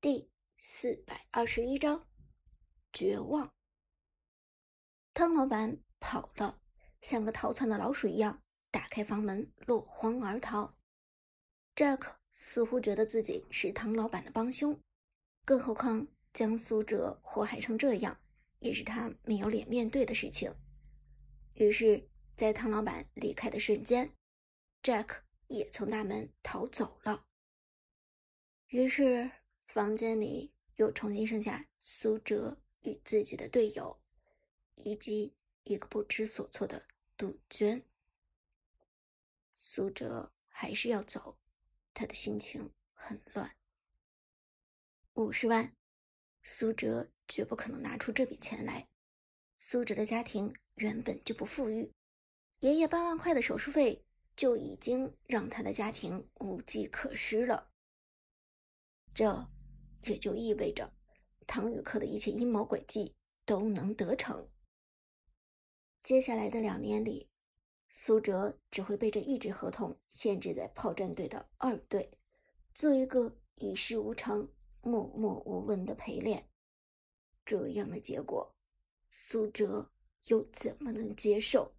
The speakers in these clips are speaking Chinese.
第四百二十一章绝望。汤老板跑了，像个逃窜的老鼠一样，打开房门，落荒而逃。Jack 似乎觉得自己是汤老板的帮凶，更何况将苏哲祸害成这样，也是他没有脸面对的事情。于是，在汤老板离开的瞬间，Jack 也从大门逃走了。于是。房间里又重新剩下苏哲与自己的队友，以及一个不知所措的杜鹃。苏哲还是要走，他的心情很乱。五十万，苏哲绝不可能拿出这笔钱来。苏哲的家庭原本就不富裕，爷爷八万块的手术费就已经让他的家庭无计可施了。这。也就意味着，唐雨克的一切阴谋诡计都能得逞。接下来的两年里，苏哲只会被这一纸合同限制在炮战队的二队，做一个一事无成、默默无闻的陪练。这样的结果，苏哲又怎么能接受？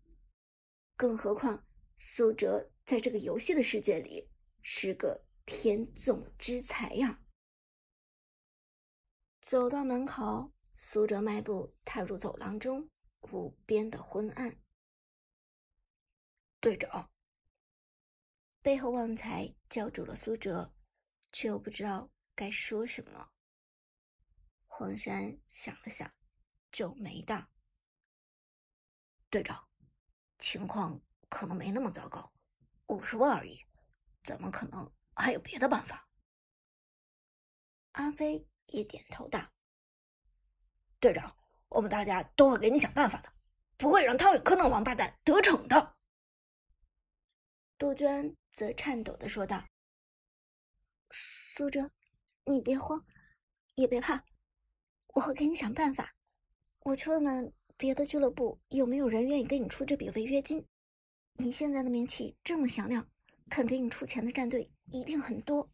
更何况，苏哲在这个游戏的世界里是个天纵之才呀！走到门口，苏哲迈步踏入走廊中，无边的昏暗。队长，背后旺财叫住了苏哲，却又不知道该说什么。黄山想了想，皱眉道：“队长，情况可能没那么糟糕，五十万而已，怎么可能还有别的办法？”阿飞。也点头道：“队长，我们大家都会给你想办法的，不会让汤宇科那王八蛋得逞的。”杜鹃则颤抖的说道：“苏哲，你别慌，也别怕，我会给你想办法。我去问问别的俱乐部有没有人愿意给你出这笔违约金。你现在的名气这么响亮，肯给你出钱的战队一定很多，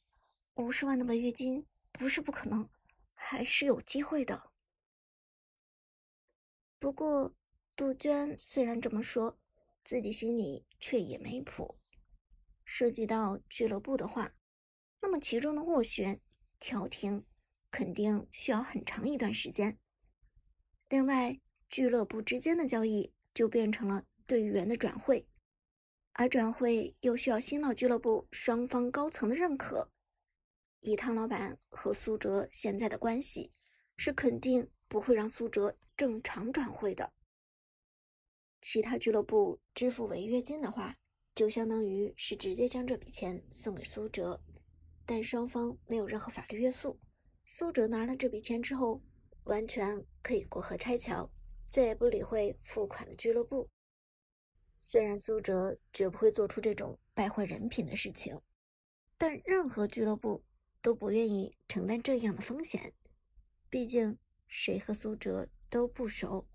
五十万的违约金不是不可能。”还是有机会的。不过，杜鹃虽然这么说，自己心里却也没谱。涉及到俱乐部的话，那么其中的斡旋、调停，肯定需要很长一段时间。另外，俱乐部之间的交易就变成了队员的转会，而转会又需要新老俱乐部双方高层的认可。以汤老板和苏哲现在的关系，是肯定不会让苏哲正常转会的。其他俱乐部支付违约金的话，就相当于是直接将这笔钱送给苏哲，但双方没有任何法律约束。苏哲拿了这笔钱之后，完全可以过河拆桥，再也不理会付款的俱乐部。虽然苏哲绝不会做出这种败坏人品的事情，但任何俱乐部。都不愿意承担这样的风险，毕竟谁和苏哲都不熟，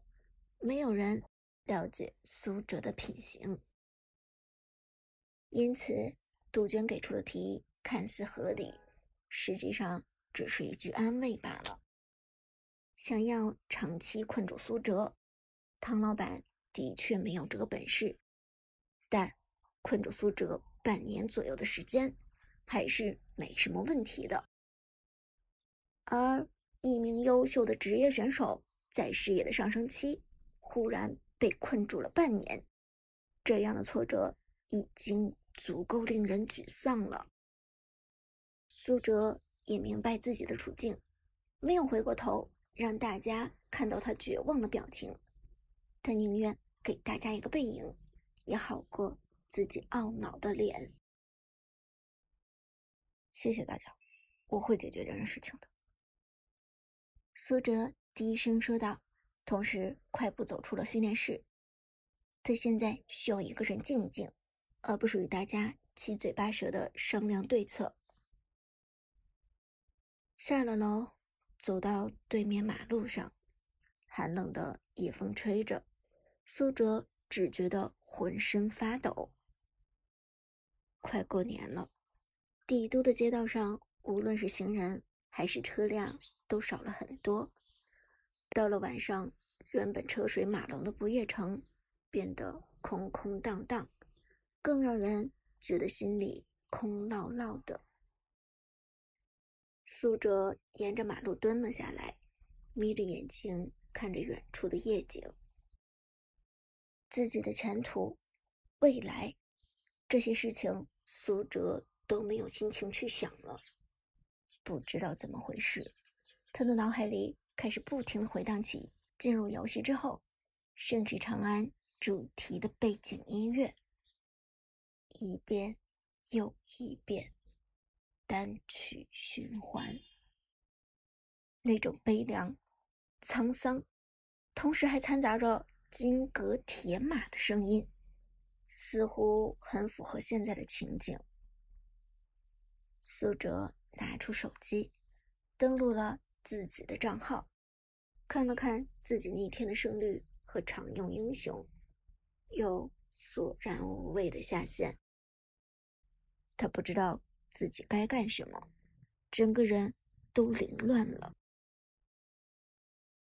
没有人了解苏哲的品行。因此，杜鹃给出的提议看似合理，实际上只是一句安慰罢了。想要长期困住苏哲，汤老板的确没有这个本事，但困住苏哲半年左右的时间。还是没什么问题的。而一名优秀的职业选手在事业的上升期，忽然被困住了半年，这样的挫折已经足够令人沮丧了。苏哲也明白自己的处境，没有回过头让大家看到他绝望的表情，他宁愿给大家一个背影，也好过自己懊恼的脸。谢谢大家，我会解决这件事情的。”苏哲低声说道，同时快步走出了训练室。他现在需要一个人静一静，而不是与大家七嘴八舌的商量对策。下了楼，走到对面马路上，寒冷的夜风吹着，苏哲只觉得浑身发抖。快过年了。帝都的街道上，无论是行人还是车辆都少了很多。到了晚上，原本车水马龙的不夜城变得空空荡荡，更让人觉得心里空落落的。苏哲沿着马路蹲了下来，眯着眼睛看着远处的夜景。自己的前途、未来，这些事情，苏哲都没有心情去想了。不知道怎么回事，他的脑海里开始不停的回荡起进入游戏之后《盛世长安》主题的背景音乐，一遍又一遍，单曲循环。那种悲凉、沧桑，同时还掺杂着。金戈铁马的声音，似乎很符合现在的情景。苏哲拿出手机，登录了自己的账号，看了看自己逆天的胜率和常用英雄，又索然无味的下线。他不知道自己该干什么，整个人都凌乱了。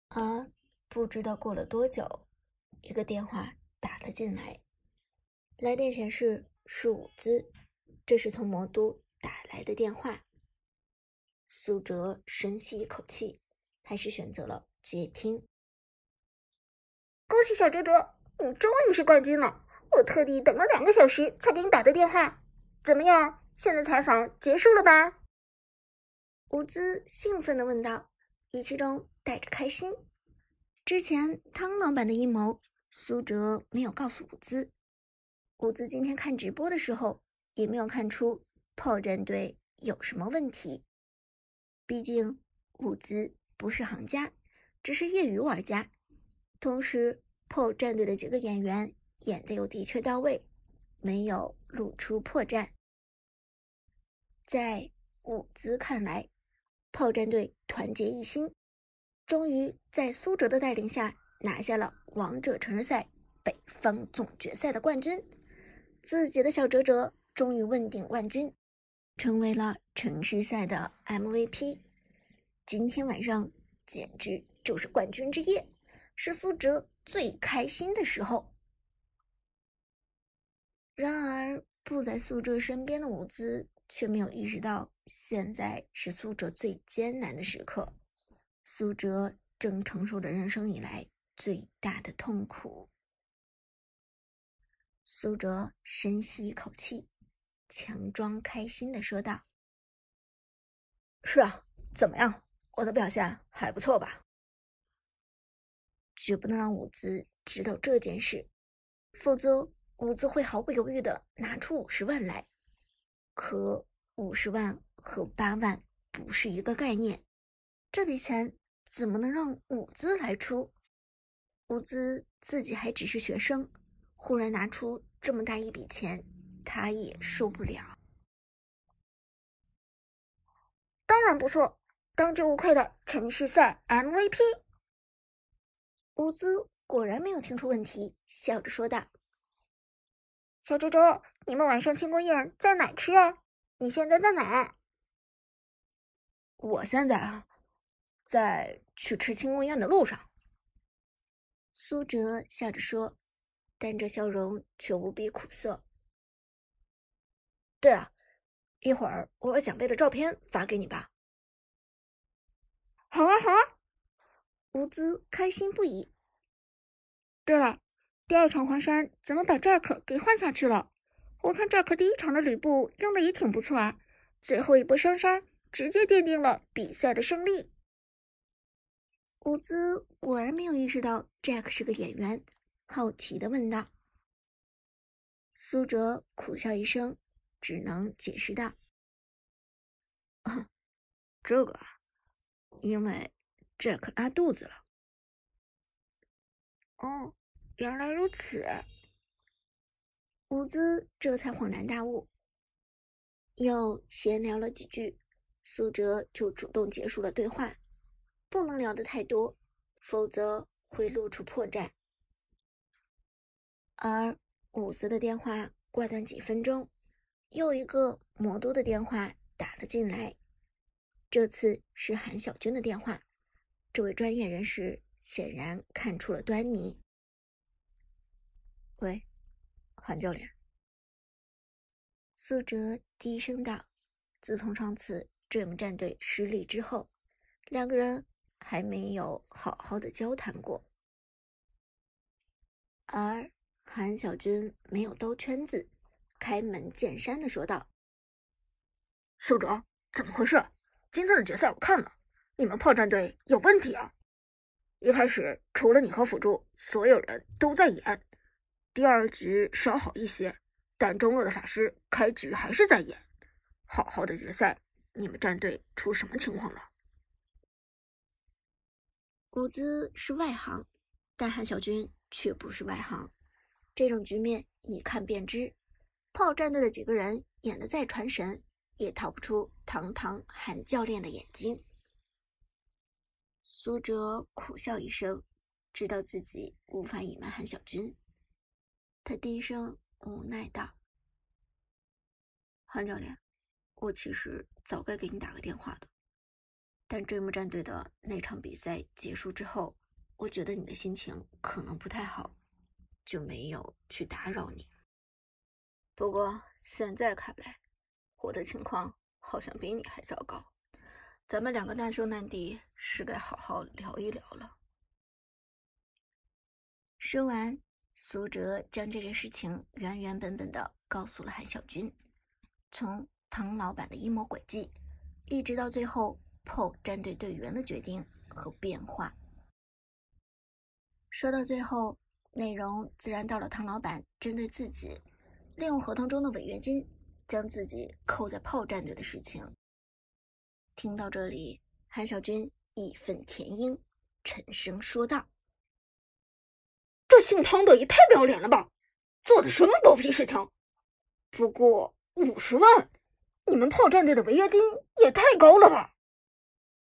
而不知道过了多久。一个电话打了进来，来电显示是伍兹，这是从魔都打来的电话。苏哲深吸一口气，还是选择了接听。恭喜小哲哲，你终于是冠军了！我特地等了两个小时才给你打的电话。怎么样？现在采访结束了吧？伍兹兴奋的问道，语气中带着开心。之前汤老板的阴谋。苏哲没有告诉伍兹，伍兹今天看直播的时候也没有看出炮战队有什么问题。毕竟伍兹不是行家，只是业余玩家。同时，炮战队的几个演员演的又的确到位，没有露出破绽。在伍兹看来，炮战队团结一心，终于在苏哲的带领下。拿下了王者城市赛北方总决赛的冠军，自己的小哲哲终于问鼎冠军，成为了城市赛的 MVP。今天晚上简直就是冠军之夜，是苏哲最开心的时候。然而，不在苏哲身边的伍兹却没有意识到，现在是苏哲最艰难的时刻，苏哲正承受着人生以来。最大的痛苦。苏哲深吸一口气，强装开心的说道：“是啊，怎么样？我的表现还不错吧？”绝不能让伍兹知道这件事，否则伍兹会毫不犹豫的拿出五十万来。可五十万和八万不是一个概念，这笔钱怎么能让伍兹来出？伍兹自己还只是学生，忽然拿出这么大一笔钱，他也受不了。当然不错，当之无愧的城市赛 MVP。乌兹果然没有听出问题，笑着说道：“小周周，你们晚上庆功宴在哪吃啊？你现在在哪？”我现在啊，在去吃庆功宴的路上。苏哲笑着说，但这笑容却无比苦涩。对了，一会儿我把奖杯的照片发给你吧。好啊，好啊！乌兹开心不已。对了，第二场黄山怎么把 Jack 给换下去了？我看 Jack 第一场的吕布用的也挺不错啊，最后一波双杀直接奠定了比赛的胜利。伍兹果然没有意识到 Jack 是个演员，好奇的问道。苏哲苦笑一声，只能解释道：“，这个，因为 Jack 拉肚子了。”哦，原来如此。伍兹这才恍然大悟，又闲聊了几句，苏哲就主动结束了对话。不能聊得太多，否则会露出破绽。而伍兹的电话挂断几分钟，又一个魔都的电话打了进来。这次是韩小军的电话。这位专业人士显然看出了端倪。喂，韩教练。苏哲低声道：“自从上次 Dream 战队失利之后，两个人还没有好好的交谈过。”而韩小军没有兜圈子，开门见山的说道：“苏哲，怎么回事？今天的决赛我看了，你们炮战队有问题啊！一开始除了你和辅助，所有人都在演。第二局稍好一些，但中路的法师开局还是在演。好好的决赛，你们战队出什么情况了？”谷子是外行，但韩小军。却不是外行，这种局面一看便知。炮战队的几个人演的再传神，也逃不出堂堂韩教练的眼睛。苏哲苦笑一声，知道自己无法隐瞒韩小军，他低声无奈道：“韩教练，我其实早该给你打个电话的，但追梦战队的那场比赛结束之后。”我觉得你的心情可能不太好，就没有去打扰你。不过现在看来，我的情况好像比你还糟糕。咱们两个难兄难弟，是该好好聊一聊了。说完，苏哲将这件事情原原本本的告诉了韩小军，从唐老板的阴谋诡计，一直到最后 PO 战队队员的决定和变化。说到最后，内容自然到了唐老板针对自己利用合同中的违约金将自己扣在炮战队的事情。听到这里，韩小军义愤填膺，沉声说道：“这姓汤的也太不要脸了吧！做的什么狗屁事情？不过五十万，你们炮战队的违约金也太高了吧？”